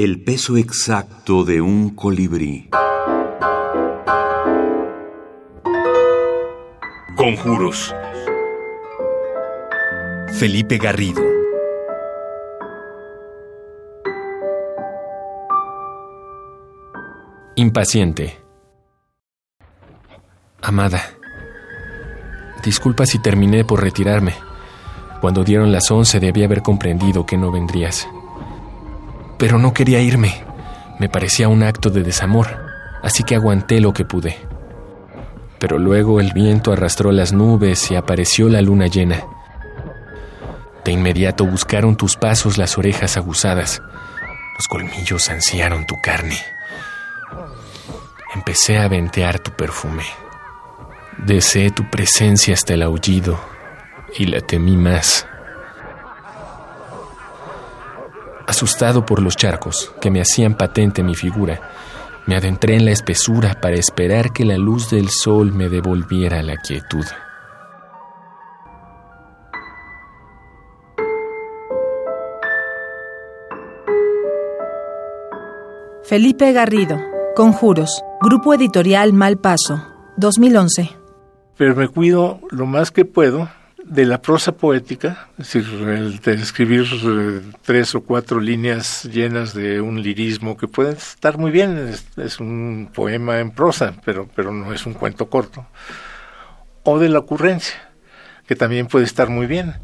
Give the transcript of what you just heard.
El peso exacto de un colibrí. Conjuros. Felipe Garrido. Impaciente. Amada, disculpa si terminé por retirarme. Cuando dieron las once debí haber comprendido que no vendrías. Pero no quería irme. Me parecía un acto de desamor, así que aguanté lo que pude. Pero luego el viento arrastró las nubes y apareció la luna llena. De inmediato buscaron tus pasos las orejas aguzadas. Los colmillos ansiaron tu carne. Empecé a ventear tu perfume. Deseé tu presencia hasta el aullido y la temí más. Asustado por los charcos que me hacían patente mi figura, me adentré en la espesura para esperar que la luz del sol me devolviera la quietud. Felipe Garrido, Conjuros, Grupo Editorial Malpaso, 2011. Pero me cuido lo más que puedo de la prosa poética, es decir, de escribir eh, tres o cuatro líneas llenas de un lirismo que puede estar muy bien, es, un poema en prosa, pero, pero no es un cuento corto, o de la ocurrencia, que también puede estar muy bien.